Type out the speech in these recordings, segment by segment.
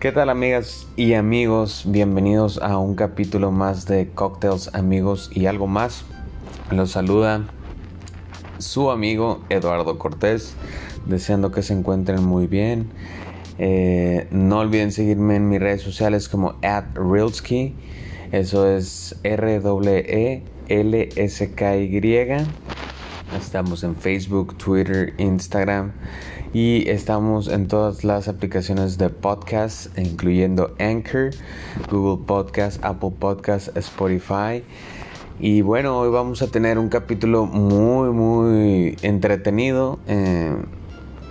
¿Qué tal amigas y amigos? Bienvenidos a un capítulo más de Cocktails, amigos y algo más. Los saluda su amigo Eduardo Cortés, deseando que se encuentren muy bien. Eh, no olviden seguirme en mis redes sociales como @realsky. Eso es R E L S K Y. Estamos en Facebook, Twitter, Instagram y estamos en todas las aplicaciones de podcast, incluyendo Anchor, Google Podcast, Apple Podcast, Spotify. Y bueno, hoy vamos a tener un capítulo muy, muy entretenido eh,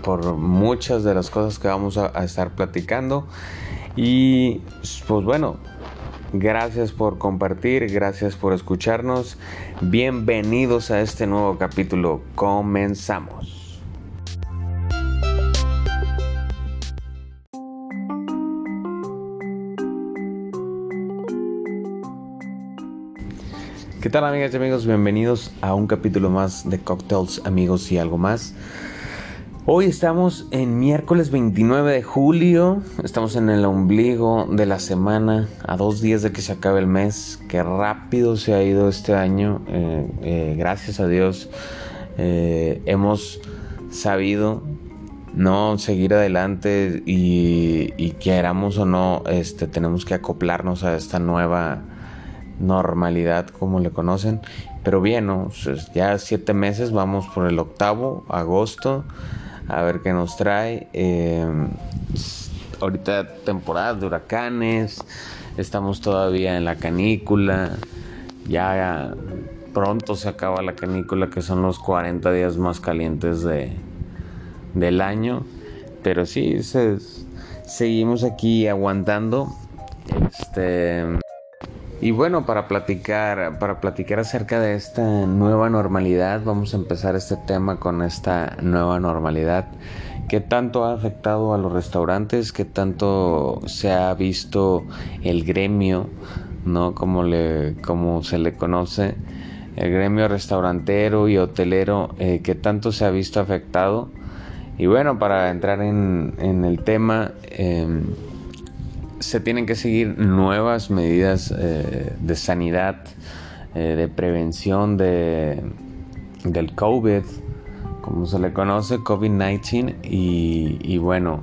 por muchas de las cosas que vamos a, a estar platicando. Y pues bueno, Gracias por compartir, gracias por escucharnos. Bienvenidos a este nuevo capítulo. Comenzamos. ¿Qué tal amigas y amigos? Bienvenidos a un capítulo más de Cocktails, amigos y algo más. Hoy estamos en miércoles 29 de julio, estamos en el ombligo de la semana, a dos días de que se acabe el mes, qué rápido se ha ido este año, eh, eh, gracias a Dios eh, hemos sabido no seguir adelante y, y, queramos o no, este, tenemos que acoplarnos a esta nueva normalidad como le conocen, pero bien, ¿no? Ya siete meses, vamos por el octavo, agosto a ver qué nos trae. Em, ahorita temporada de huracanes, estamos todavía en la canícula, ya pronto se acaba la canícula que son los 40 días más calientes de, del año, pero sí, seguimos aquí aguantando. Este y bueno, para platicar, para platicar acerca de esta nueva normalidad, vamos a empezar este tema con esta nueva normalidad. ¿Qué tanto ha afectado a los restaurantes? ¿Qué tanto se ha visto el gremio, no como le, como se le conoce, el gremio restaurantero y hotelero? Eh, ¿Qué tanto se ha visto afectado? Y bueno, para entrar en, el tema. Eh, se tienen que seguir nuevas medidas eh, de sanidad, eh, de prevención de, del COVID, como se le conoce, COVID-19. Y, bueno,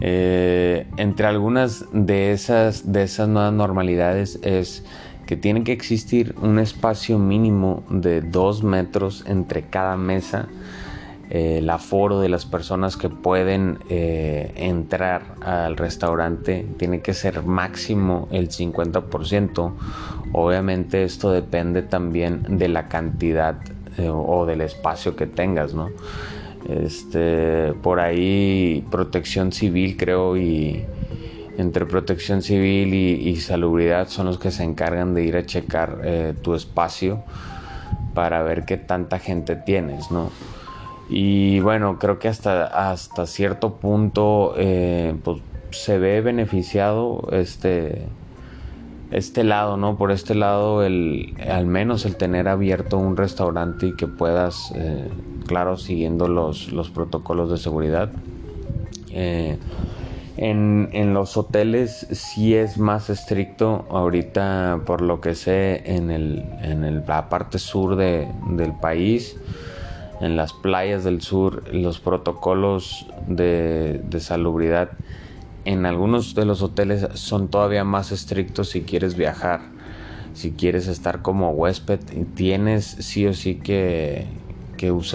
eh, entre algunas de esas, de esas nuevas normalidades es que tiene que existir un espacio mínimo de dos metros entre cada mesa el aforo de las personas que pueden eh, entrar al restaurante tiene que ser máximo el 50%. Obviamente esto depende también de la cantidad eh, o del espacio que tengas, ¿no? Este, por ahí protección civil creo y entre protección civil y, salubridad son los que se encargan de ir a checar eh, tu espacio para ver qué tanta gente tienes, ¿no? Y bueno, creo que hasta, hasta cierto punto eh, pues, se ve beneficiado este, este lado, ¿no? Por este lado, el, al menos el tener abierto un restaurante y que puedas, eh, claro, siguiendo los, los, protocolos de seguridad. Eh, en, en, los hoteles sí es más estricto ahorita, por lo que sé, en, el, en el, la parte sur de, del país en las playas del sur los protocolos de, salubridad en algunos de los hoteles son todavía más estrictos si quieres viajar si quieres estar como huésped tienes sí o sí que,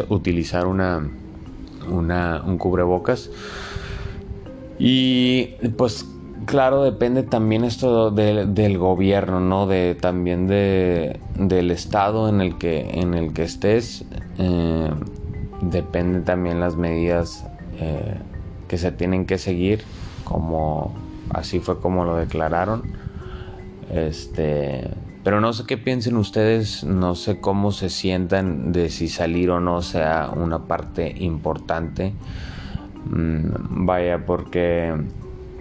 utilizar una, una, un cubrebocas y pues Claro, depende también esto del gobierno, ¿no? De también de, del estado en el que en el que estés. Eh, depende también las medidas eh, que se tienen que seguir, como así fue como lo declararon. Este, pero no sé qué piensen ustedes, no sé cómo se sientan de si salir o no sea una parte importante. Mm, vaya, porque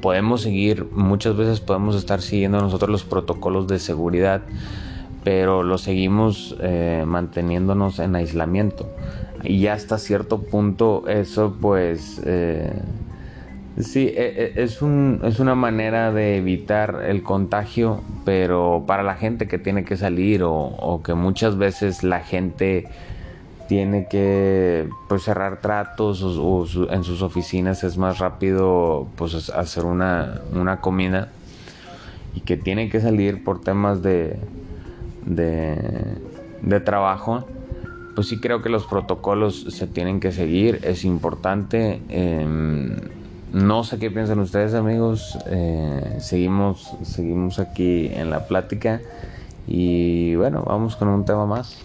podemos seguir, muchas veces podemos estar siguiendo nosotros los protocolos de seguridad, pero lo seguimos eh, manteniéndonos en aislamiento. Y ya hasta cierto punto eso pues eh, Sí, e, e, es, un, es una manera de evitar el contagio, pero para la gente que tiene que salir o, que muchas veces la gente tiene que pues, cerrar tratos o, en sus oficinas es más rápido pues hacer una, una comida y que tiene que salir por temas de, de, trabajo, pues sí creo que los protocolos se tienen que seguir, es importante. Em, no sé qué piensan ustedes amigos, eh, seguimos, seguimos aquí en la plática y bueno, vamos con un tema más.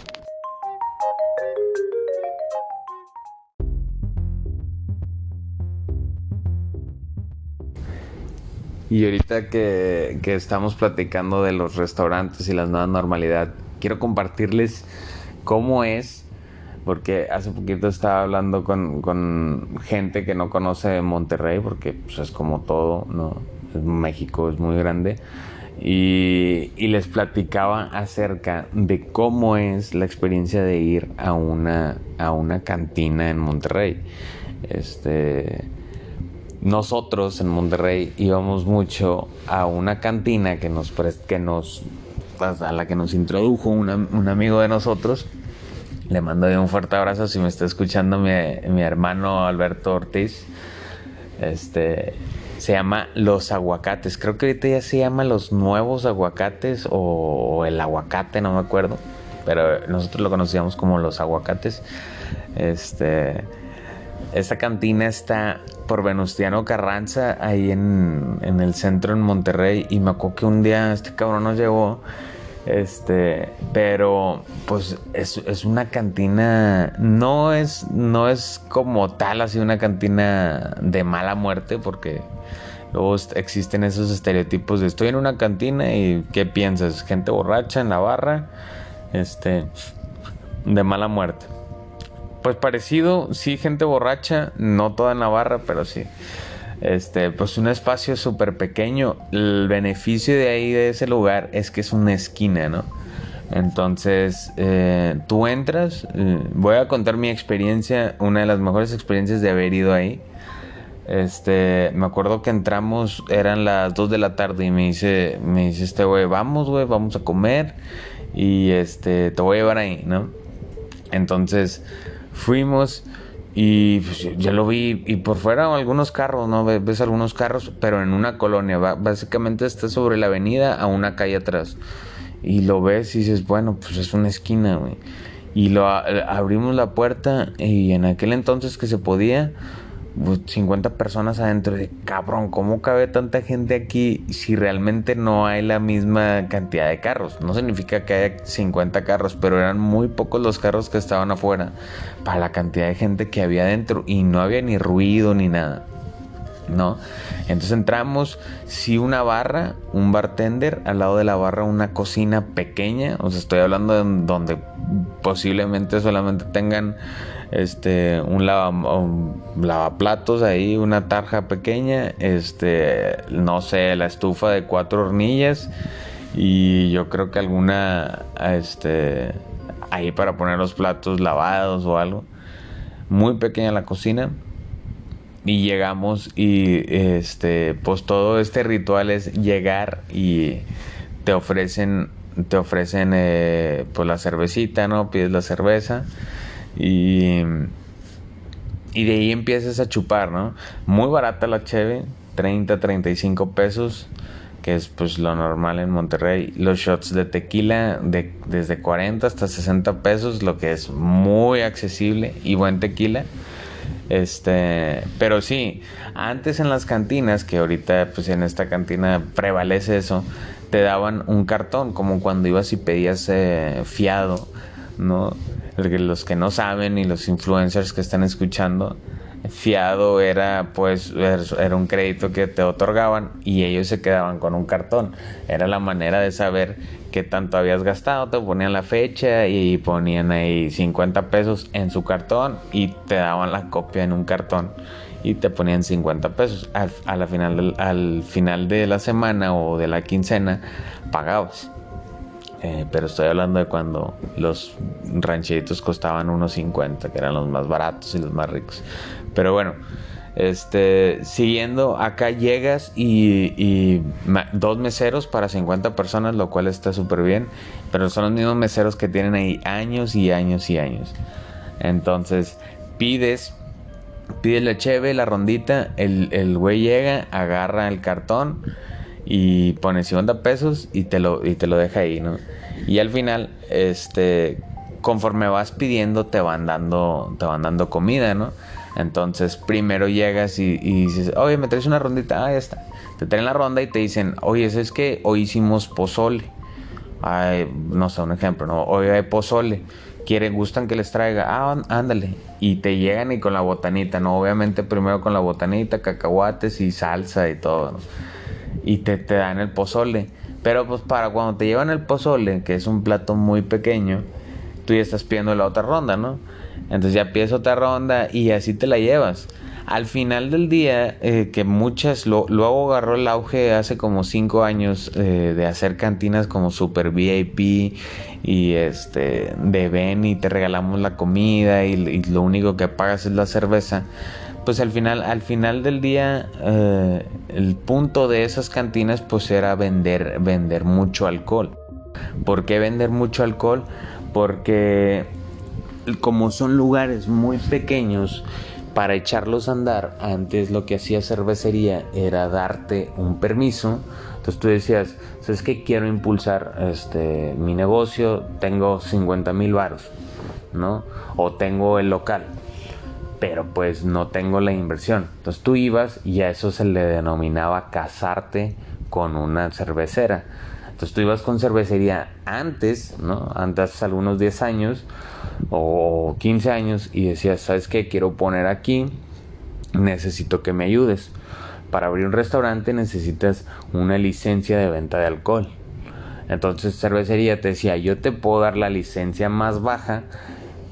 Y ahorita que, estamos platicando de los restaurantes y la nueva normalidad, quiero compartirles cómo es, porque hace poquito estaba hablando con, gente que no conoce Monterrey, porque pues, es como todo, ¿no? México es muy grande. Y, y, les platicaba acerca de cómo es la experiencia de ir a una, a una cantina en Monterrey. Este nosotros en Monterrey íbamos mucho a una cantina que nos, que nos a la que nos introdujo un amigo de nosotros. Le mando un fuerte abrazo si me está escuchando mi, mi hermano Alberto Ortiz. Este se llama Los Aguacates. Creo que ahorita ya se llama Los Nuevos Aguacates o, el Aguacate, no me acuerdo. Pero nosotros lo conocíamos como Los Aguacates. Este esta cantina está por Venustiano Carranza, ahí en, el centro en Monterrey. Y me acuerdo que un día este cabrón nos llegó. Este, pero pues es, una cantina, no es, no es como tal así una cantina de mala muerte, porque luego existen esos estereotipos de estoy en una cantina y ¿qué piensas? Gente borracha en la barra, este, de mala muerte. Pues parecido, sí, gente borracha, no toda Navarra, pero sí. Este, pues un espacio súper pequeño. El beneficio de ahí, de ese lugar, es que es una esquina, ¿no? Entonces, eh, tú entras, eh, voy a contar mi experiencia, una de las mejores experiencias de haber ido ahí. Este, me acuerdo que entramos, eran las 2 de la tarde y me dice, me dice este güey, vamos, güey, vamos a comer y este, te voy a llevar ahí, ¿no? Entonces, Fuimos y pues, ya lo vi y por fuera algunos carros, ¿no? Ves algunos carros, pero en una colonia, básicamente está sobre la avenida a una calle atrás. Y lo ves y dices, bueno, pues es una esquina, güey. Y lo abrimos la puerta y en aquel entonces que se podía, 50 personas adentro de cabrón, ¿cómo cabe tanta gente aquí si realmente no hay la misma cantidad de carros? No significa que haya 50 carros, pero eran muy pocos los carros que estaban afuera para la cantidad de gente que había adentro y no había ni ruido ni nada. ¿No? Entonces entramos, sí una barra, un bartender, al lado de la barra una cocina pequeña, o sea, estoy hablando de donde posiblemente solamente tengan este, un, lavaplatos ahí, una tarja pequeña, este, no sé, la estufa de cuatro hornillas y yo creo que alguna, este, ahí para poner los platos lavados o algo. Muy pequeña la cocina. Y llegamos y este, pues todo este ritual es llegar y te ofrecen, te ofrecen eh, pues la cervecita, ¿no? Pides la cerveza y, y de ahí empiezas a chupar, ¿no? Muy barata la cheve, 30, 35 pesos, que es pues lo normal en Monterrey. Los shots de tequila de, desde 40 hasta 60 pesos, lo que es muy accesible y buen tequila. Este, pero sí, antes en las cantinas, que ahorita pues en esta cantina prevalece eso, te daban un cartón, como cuando ibas y pedías eh, fiado, ¿no? Los que no saben y los influencers que están escuchando, fiado era pues era un crédito que te otorgaban y ellos se quedaban con un cartón. Era la manera de saber qué tanto habías gastado, te ponían la fecha y ponían ahí 50 pesos en su cartón y te daban la copia en un cartón y te ponían 50 pesos. Al, a final, al final de la semana o de la quincena pagabas. Eh, pero estoy hablando de cuando los rancheritos costaban unos 50, que eran los más baratos y los más ricos. Pero bueno, Este, siguiendo, acá llegas y, dos meseros para 50 personas, lo cual está súper bien. Pero son los mismos meseros que tienen ahí años y años y años. Entonces, pides, pides la cheve, la rondita, el, el güey llega, agarra el cartón y pone 50 pesos y te lo, y te lo deja ahí, ¿no? Y al final, este, conforme vas pidiendo, te van dando, te van dando comida, ¿no? Entonces, primero llegas y, dices, oye, me traes una rondita, ah, ya está. Te traen la ronda y te dicen, oye, es que hoy hicimos pozole. No sé, un ejemplo, ¿no? Hoy hay pozole. Quieren, gustan que les traiga, ah, ándale. Y te llegan y con la botanita, ¿no? Obviamente primero con la botanita, cacahuates y salsa y todo, ¿no? Y te, te dan el pozole. Pero pues para cuando te llevan el pozole, que es un plato muy pequeño, tú ya estás pidiendo la otra ronda, ¿no? Entonces ya pides otra ronda y así te la llevas. Al final del día, eh, que muchas, lo, luego agarró el auge hace como cinco años eh, de hacer cantinas como super VIP y este de ven y te regalamos la comida y, lo único que pagas es la cerveza. Pues al final, al final del día, eh, el punto de esas cantinas pues era vender, vender mucho alcohol. ¿Por qué vender mucho alcohol? Porque como son lugares muy pequeños, para echarlos a andar, antes lo que hacía cervecería era darte un permiso. Entonces tú decías, ¿sabes que Quiero impulsar este, mi negocio, tengo 50 mil varos, ¿no? O tengo el local, pero pues no tengo la inversión. Entonces tú ibas y a eso se le denominaba casarte con una cervecera. Entonces tú ibas con cervecería antes, ¿no? Antes algunos 10 años o 15 años y decías, ¿sabes qué? Quiero poner aquí, necesito que me ayudes. Para abrir un restaurante necesitas una licencia de venta de alcohol. Entonces cervecería te decía, yo te puedo dar la licencia más baja,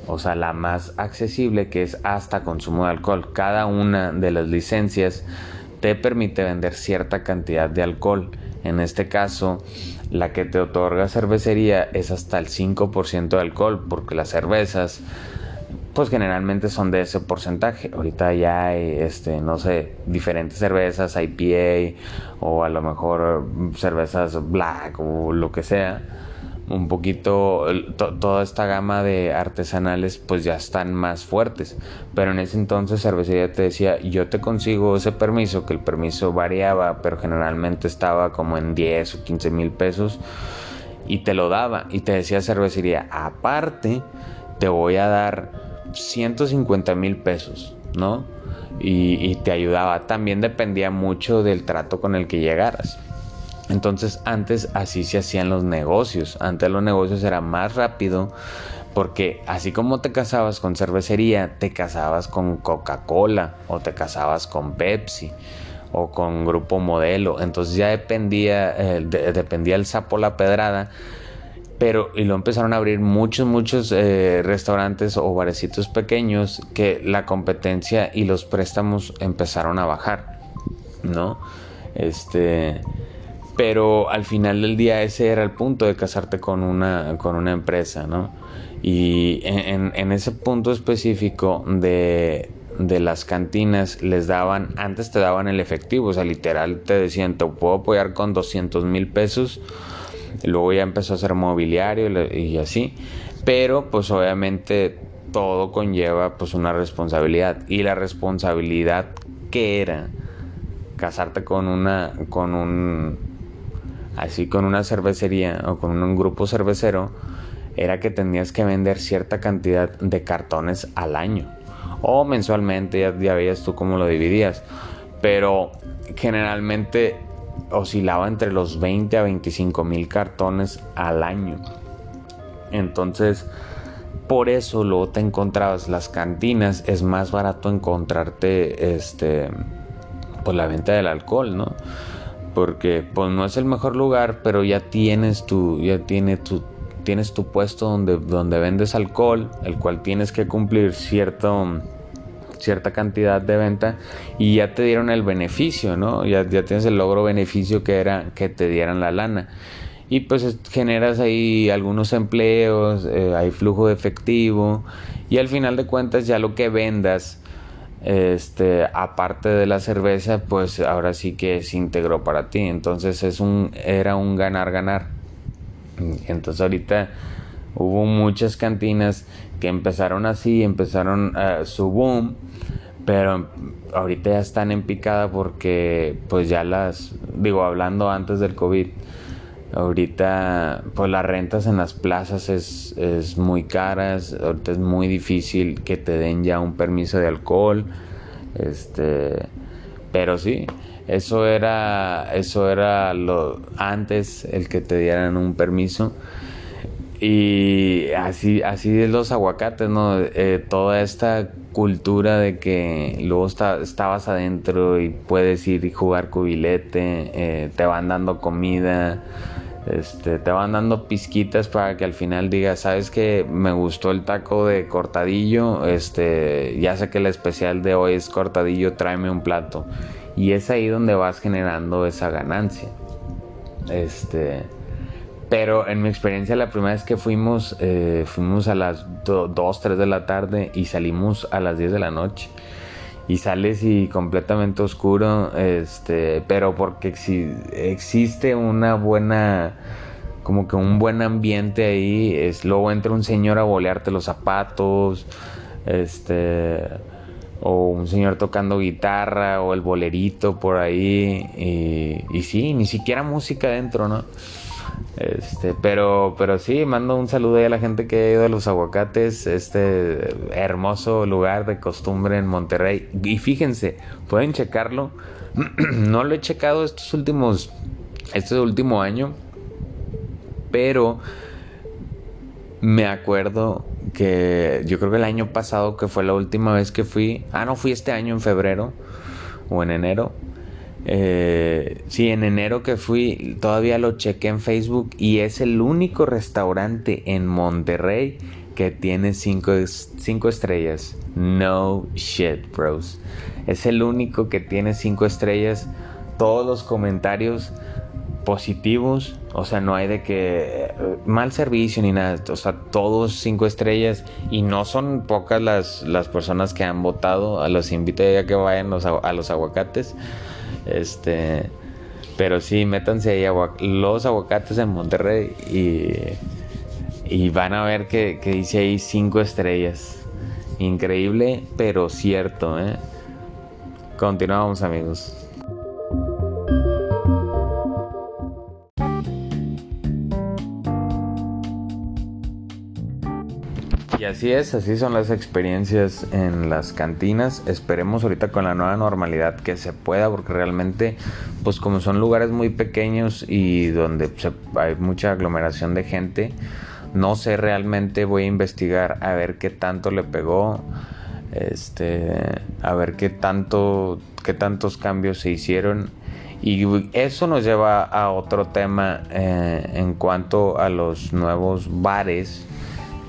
o sea, la más accesible, que es hasta consumo de alcohol. Cada una de las licencias te permite vender cierta cantidad de alcohol. En este caso, la que te otorga cervecería es hasta el 5% de alcohol, porque las cervezas, pues generalmente son de ese porcentaje. Ahorita ya hay, este, no sé, diferentes cervezas, IPA o a lo mejor cervezas black o lo que sea un poquito toda esta gama de artesanales pues ya están más fuertes. Pero en ese entonces cervecería te decía yo te consigo ese permiso que el permiso variaba pero generalmente estaba como en 10 o 15 mil pesos y te lo daba. Y te decía cervecería aparte te voy a dar 150 mil pesos no y, y te ayudaba. También dependía mucho del trato con el que llegaras entonces antes así se hacían los negocios. Antes los negocios era más rápido porque así como te casabas con cervecería, te casabas con Coca-Cola o te casabas con Pepsi o con Grupo Modelo. Entonces ya dependía, eh, dependía el sapo la pedrada. Pero y lo empezaron a abrir muchos, muchos eh, restaurantes o barecitos pequeños que la competencia y los préstamos empezaron a bajar, ¿no? Este pero al final del día ese era el punto de casarte con una, con una empresa, ¿no? Y en, ese punto específico de, de, las cantinas les daban, antes te daban el efectivo, o sea, literal te decían, te puedo apoyar con 200 mil pesos, luego ya empezó a ser mobiliario y así, pero pues obviamente todo conlleva pues una responsabilidad y la responsabilidad que era casarte con una con un así con una cervecería o con un grupo cervecero, era que tenías que vender cierta cantidad de cartones al año. O mensualmente, ya, veías tú cómo lo dividías. Pero generalmente oscilaba entre los 20 a 25 mil cartones al año. Entonces, por eso luego te encontrabas las cantinas, es más barato encontrarte este pues la venta del alcohol, ¿no? Porque pues no es el mejor lugar, pero ya tienes tu, ya tiene tienes tu puesto donde, donde vendes alcohol, el cual tienes que cumplir cierto, cierta cantidad de venta y ya te dieron el beneficio, ¿no? Ya, ya tienes el logro beneficio que era que te dieran la lana. Y pues generas ahí algunos empleos, eh, hay flujo de efectivo y al final de cuentas ya lo que vendas este, aparte de la cerveza, pues ahora sí que es íntegro para ti. Entonces es un, era un ganar-ganar. Entonces ahorita hubo muchas cantinas que empezaron así, empezaron uh, su boom, pero ahorita ya están en picada porque pues ya las, digo, hablando antes del COVID, ahorita pues las rentas en las plazas es, es muy caras, ahorita es muy difícil que te den ya un permiso de alcohol, este, pero sí, eso era, eso era lo antes el que te dieran un permiso. Y así, así de los aguacates, ¿no? Eh, toda esta cultura de que luego estabas adentro y puedes ir y jugar cubilete, eh, te van dando comida, este, te van dando pizquitas para que al final digas, sabes que me gustó el taco de cortadillo, este, ya sé que el especial de hoy es cortadillo, tráeme un plato. Y es ahí donde vas generando esa ganancia. Este, pero en mi experiencia, la primera vez que fuimos, eh, fuimos a las 2, 3 de la tarde y salimos a las 10 de la noche. Y sales y completamente oscuro, este, pero porque si existe una buena, como que un buen ambiente ahí, es luego entra un señor a bolearte los zapatos, este, o un señor tocando guitarra o el bolerito por ahí y, y sí, ni siquiera música dentro, ¿no? Este, pero, pero sí, mando un saludo a la gente que ha ido a los aguacates, este hermoso lugar de costumbre en Monterrey. Y fíjense, pueden checarlo. no lo he checado estos últimos, este último año, pero me acuerdo que yo creo que el año pasado, que fue la última vez que fui, ah, no, fui este año en febrero o en enero. Eh, sí, en enero que fui, todavía lo chequé en Facebook y es el único restaurante en Monterrey que tiene 5 cinco, estrellas. No shit, bros. Es el único que tiene 5 estrellas. Todos los comentarios positivos, o sea, no hay de que eh, mal servicio ni nada, o sea, todos cinco estrellas. Y no son pocas las, las personas que han votado, a los invito a que vayan a los aguacates, este, pero sí, métanse ahí los aguacates en Monterrey. Y, y van a ver que, que dice ahí cinco estrellas, increíble, pero cierto, ¿eh? Continuamos amigos. Así es, así son las experiencias en las cantinas. Esperemos ahorita con la nueva normalidad que se pueda, porque realmente, pues como son lugares muy pequeños y donde hay mucha aglomeración de gente, no sé realmente, voy a investigar a ver qué tanto le pegó, este, a ver qué tanto, qué tantos cambios se hicieron. Y eso nos lleva a otro tema eh, en cuanto a los nuevos bares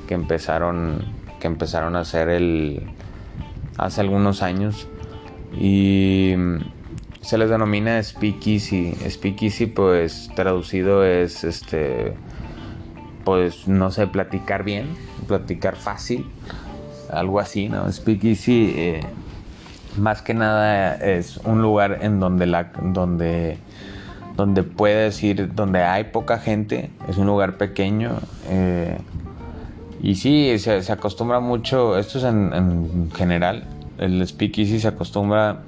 que empezaron, que empezaron a hacer el, hace algunos años. Y se les denomina speakeasy. Speakeasy pues traducido es este pues no sé, platicar bien, platicar fácil, algo así, ¿no? Speakeasy eh, más que nada es un lugar en donde la donde donde puedes ir, donde hay poca gente, es un lugar pequeño, eh, y sí, se, acostumbra mucho, esto es en, general, el speakeasy se acostumbra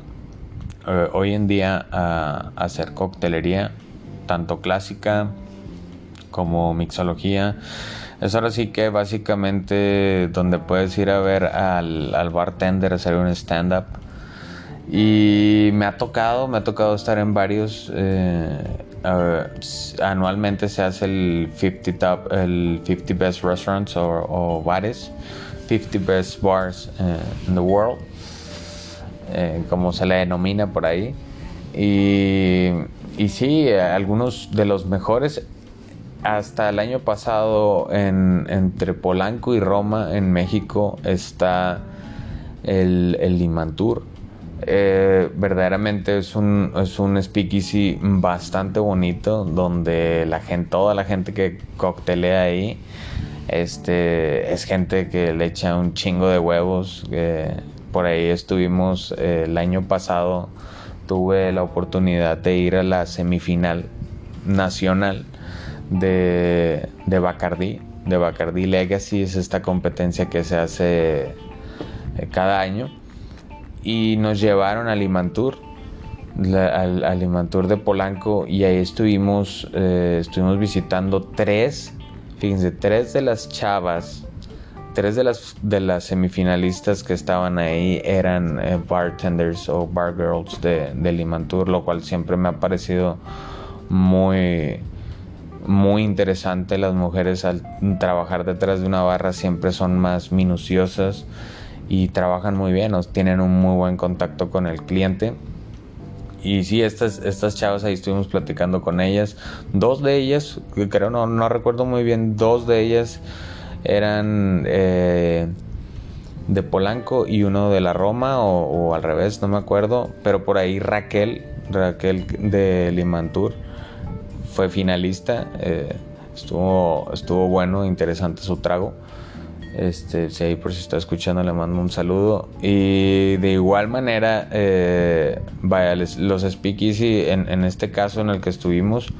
eh, hoy en día a, hacer coctelería, tanto clásica como mixología. Es ahora sí que básicamente donde puedes ir a ver al, al bartender hacer un stand-up. Y me ha tocado, me ha tocado estar en varios. Eh, anualmente se hace el 50 top, el 50 best restaurants o, bares, 50 best bars eh, in the world, eh, como se le denomina por ahí. Y, y sí, algunos de los mejores. Hasta el año pasado, en, entre Polanco y Roma, en México, está el, el Limantur eh, verdaderamente es un, es un speakeasy bastante bonito donde la gente, toda la gente que coctelea ahí este, es gente que le echa un chingo de huevos, por ahí estuvimos eh, el año pasado, tuve la oportunidad de ir a la semifinal nacional de, de Bacardi. De Bacardi Legacy es esta competencia que se hace eh, cada año. Y nos llevaron al Imantur, al, al, Imantur de Polanco, y ahí estuvimos, eh, estuvimos visitando tres, fíjense, tres de las chavas tres de las, de las semifinalistas que estaban ahí eran eh, bartenders o bar girls de, de Limantur, lo cual siempre me ha parecido muy, muy interesante. Las mujeres al trabajar detrás de una barra siempre son más minuciosas y trabajan muy bien, tienen un muy buen contacto con el cliente. Y sí, estas, estas chavas ahí estuvimos platicando con ellas. Dos de ellas, creo, no, no recuerdo muy bien, dos de ellas eran eh, de Polanco y uno de la Roma o, al revés, no me acuerdo, pero por ahí Raquel, Raquel de Limantur fue finalista, eh, estuvo, estuvo bueno, interesante su trago. Este, si ahí por si está escuchando le mando un saludo. Y de igual manera, eh, vaya, los speakeasy en, en este caso en el que estuvimos,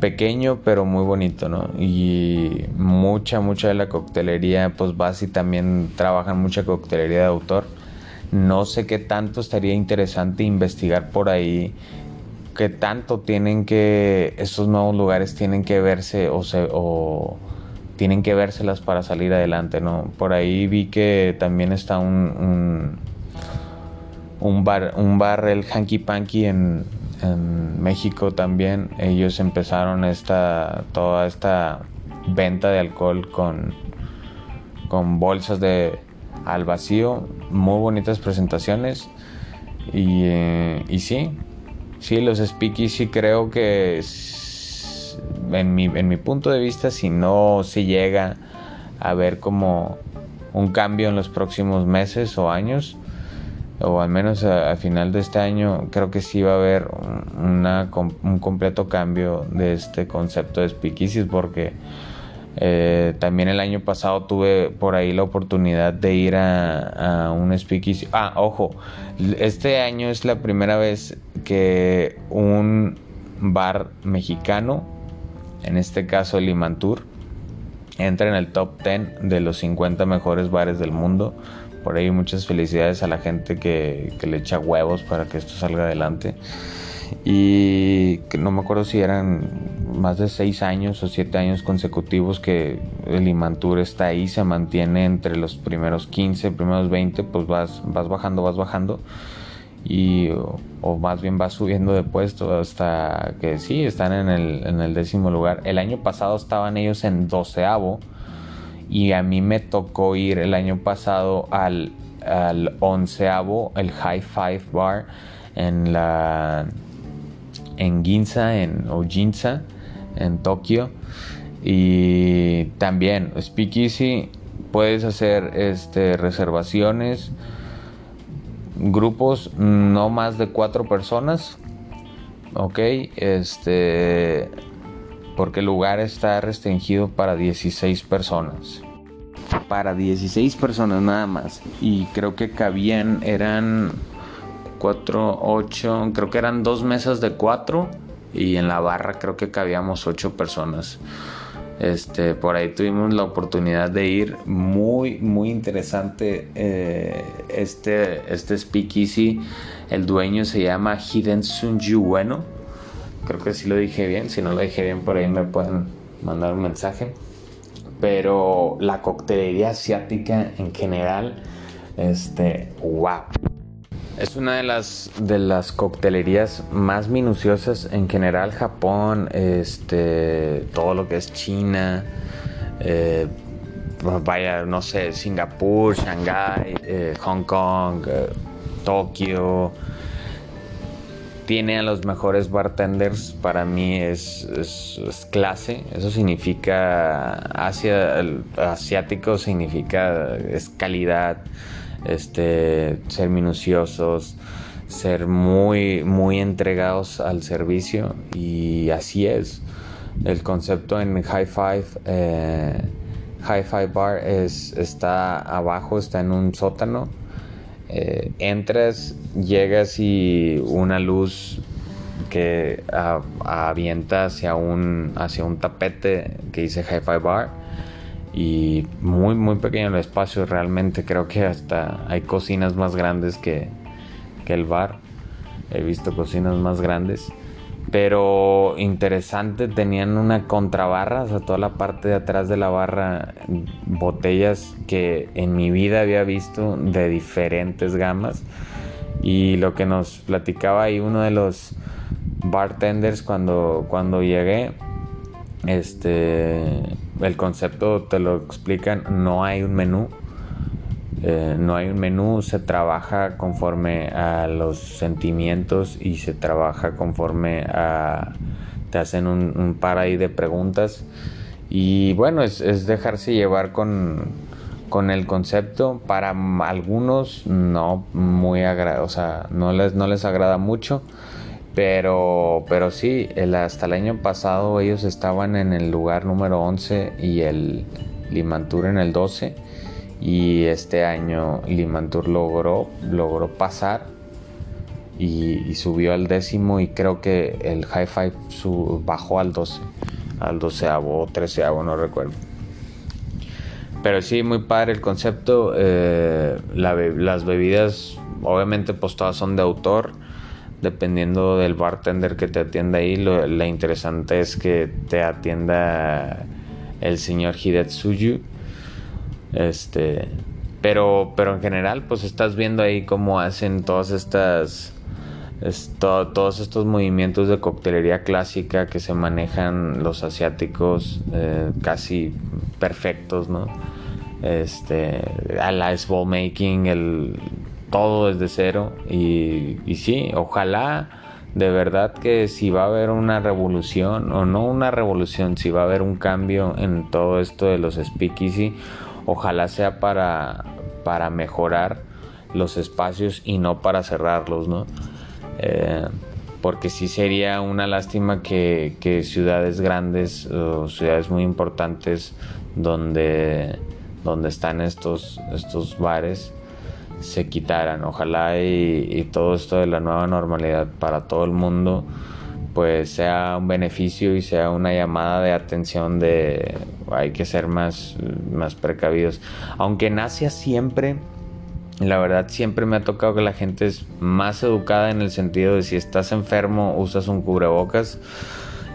pequeño pero muy bonito, ¿no? Y mucha, mucha de la coctelería, pues vas y también trabajan mucha coctelería de autor. No sé qué tanto estaría interesante investigar por ahí, qué tanto tienen que, estos nuevos lugares tienen que verse o, se, o tienen que vérselas para salir adelante, ¿no? Por ahí vi que también está un, un, bar, un bar, el Hanky Panky en, México también ellos empezaron esta toda esta venta de alcohol con con bolsas de al vacío muy bonitas presentaciones y, eh, y sí sí los speaky sí creo que en mi, en mi punto de vista si no se llega a ver como un cambio en los próximos meses o años o al menos al final de este año, creo que sí va a haber una, un completo cambio de este concepto de speakeasies porque eh, también el año pasado tuve por ahí la oportunidad de ir a, a un speakeasy. Ah, ojo, este año es la primera vez que un bar mexicano, en este caso el Imantur, entra en el top 10 de los 50 mejores bares del mundo por ahí muchas felicidades a la gente que, le echa huevos para que esto salga adelante. Y que no me acuerdo si eran más de seis años o siete años consecutivos que el Imantur está ahí, se mantiene entre los primeros 15, primeros 20, pues vas, vas bajando, vas bajando. Y, o, más bien vas subiendo de puesto hasta que sí, están en el, en el décimo lugar. El año pasado estaban ellos en doceavo y a mí me tocó ir el año pasado al, al onceavo, el High Five Bar en la en Ginza, en Ojinza, en Tokio. Y también Speakeasy puedes hacer este, reservaciones, grupos no más de cuatro personas. Ok, este porque el lugar está restringido para 16 personas. Para 16 personas nada más. Y creo que cabían, eran 4, 8, creo que eran dos mesas de 4 y en la barra creo que cabíamos 8 personas. Este, por ahí tuvimos la oportunidad de ir muy, muy interesante. Eh, este, este speakeasy, el dueño se llama Hiden Sunju Bueno Creo que sí lo dije bien. Si no lo dije bien, por ahí me pueden mandar un mensaje. Pero la coctelería asiática en general, este, wow. Es una de las, de las coctelerías más minuciosas en general. Japón, este, todo lo que es China, eh, vaya, no sé, Singapur, Shanghai, eh, Hong Kong, eh, Tokio tiene a los mejores bartenders, para mí es, clase. Eso significa Asia, asiático significa es calidad, este, ser minuciosos, ser muy, muy entregados al servicio y así es. El concepto en High Five, eh, High Five Bar es, está abajo, está en un sótano Eh, entras, llegas y una luz que avienta hacia un, hacia un tapete que dice Hi-Fi Bar y muy muy pequeño el espacio. Realmente creo que hasta hay cocinas más grandes que, que el bar. He visto cocinas más grandes. Pero interesante tenían una contrabarra o sea toda la parte de atrás de la barra botellas que en mi vida había visto de diferentes gamas. Y lo que nos platicaba ahí uno de los bartenders cuando, cuando llegué. Este, el concepto te lo explican, no hay un menú. Eh, no hay un menú, se trabaja conforme a los sentimientos y se trabaja conforme a... Te hacen un, par ahí de preguntas y bueno, es, dejarse llevar con, con, el concepto. Para algunos no muy o sea, no les, no les agrada mucho. Pero, pero sí, hasta el año pasado ellos estaban en el lugar número 11 y el Limantur en el 12. Y este año Limantur logró, logró pasar y, subió al décimo y creo que el Hi-Fi bajó al 12, al 12 o 13, no recuerdo. Pero sí, muy padre el concepto. Eh, las bebidas, obviamente, pues todas son de autor dependiendo del bartender que te atienda ahí, lo, interesante es que te atienda el señor Hidetsuyu. Este, pero, pero en general, pues estás viendo ahí cómo hacen todas estas. todos estos movimientos de coctelería clásica que se manejan los asiáticos eh, casi perfectos, ¿no? Este, al ice ball making, el todo desde cero y, sí, ojalá de verdad que si va a haber una revolución o no una revolución, si va a haber un cambio en todo esto de los speakeasy, ojalá sea para, para mejorar los espacios y no para cerrarlos, ¿no? Eh, porque sí sería una lástima que, que, ciudades grandes o ciudades muy importantes donde, donde están estos, estos bares se quitaran. Ojalá y, todo esto de la nueva normalidad para todo el mundo pues sea un beneficio y sea una llamada de atención de hay que ser más, más precavidos. Aunque en Asia siempre, la verdad siempre me ha tocado que la gente es más educada en el sentido de si estás enfermo usas un cubrebocas.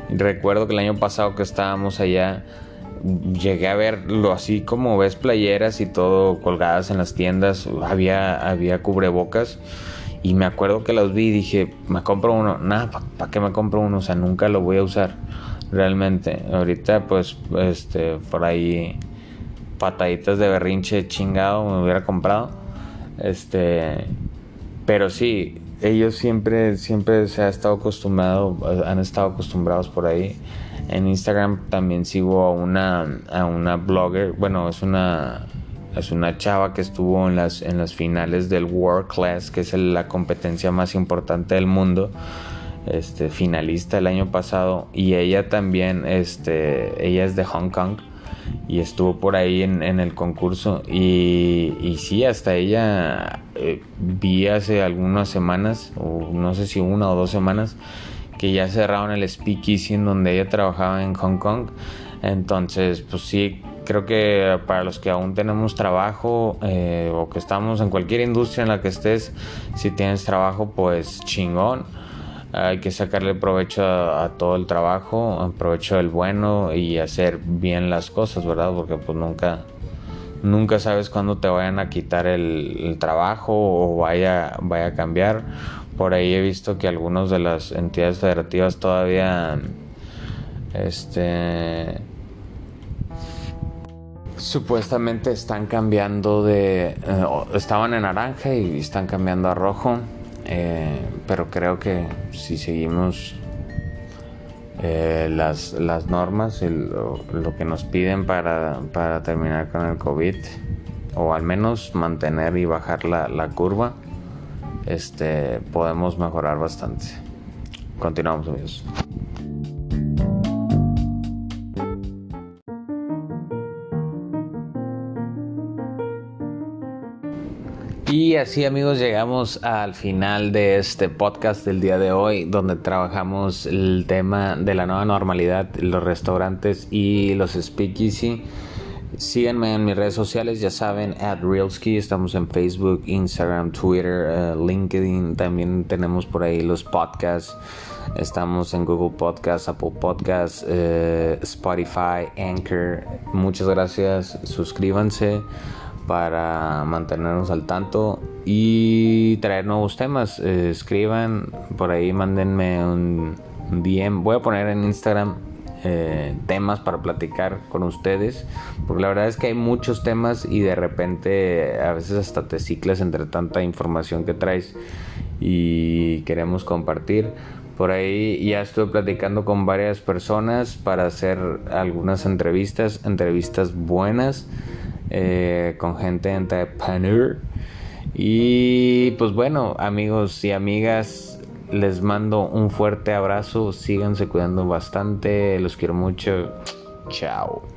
Recuerdo que el año pasado que estábamos allá llegué a verlo así como ves playeras y todo colgadas en las tiendas, había, había cubrebocas. Y me acuerdo que los vi y dije, me compro uno. Nada, ¿para qué me compro uno? O sea, nunca lo voy a usar realmente. Ahorita, pues, este, por ahí, pataditas de berrinche chingado me hubiera comprado. Este, pero sí, ellos siempre, siempre se ha estado han estado acostumbrados por ahí en Instagram también sigo a una, a una blogger, bueno, es una, es una chava que estuvo en las, en las finales del World Class, que es la competencia más importante del mundo. Este, finalista el año pasado y ella también este, ella es de Hong Kong y estuvo por ahí en, el concurso y, sí hasta ella eh, vi hace algunas semanas o no sé si una o dos semanas que ya cerraron el speakeasy en donde ella trabajaba en Hong Kong. Entonces, pues sí, creo que para los que aún tenemos trabajo eh, o que estamos en cualquier industria en la que estés, si tienes trabajo, pues chingón. Hay que sacarle provecho a, todo el trabajo, provecho del bueno y hacer bien las cosas, ¿verdad? Porque pues nunca, nunca sabes cuándo te vayan a quitar el, trabajo o vaya, vaya a cambiar. Por ahí he visto que algunas de las entidades federativas todavía este supuestamente están cambiando de eh, estaban en naranja y están cambiando a rojo eh, pero creo que si seguimos eh, las, las, normas y lo, que nos piden para, para, terminar con el COVID o al menos mantener y bajar la, la curva este, podemos mejorar bastante. Continuamos amigos. Y así amigos llegamos al final de este podcast del día de hoy donde trabajamos el tema de la nueva normalidad, los restaurantes y los speakeasy. Síganme en mis redes sociales, ya saben, at Realski, estamos en Facebook, Instagram, Twitter, eh, LinkedIn, también tenemos por ahí los podcasts, estamos en Google Podcasts, Apple Podcasts, eh, Spotify, Anchor. Muchas gracias, suscríbanse para mantenernos al tanto y traer nuevos temas. Eh, escriban por ahí, mándenme un DM. Voy a poner en Instagram eh, temas para platicar con ustedes, porque la verdad es que hay muchos temas y de repente a veces hasta te ciclas entre tanta información que traes y queremos compartir. Por ahí ya estuve platicando con varias personas para hacer algunas entrevistas, entrevistas buenas. Eh, con gente en Panur. Y pues bueno, amigos y amigas, les mando un fuerte abrazo. Síganse cuidando bastante. Los quiero mucho. Chao.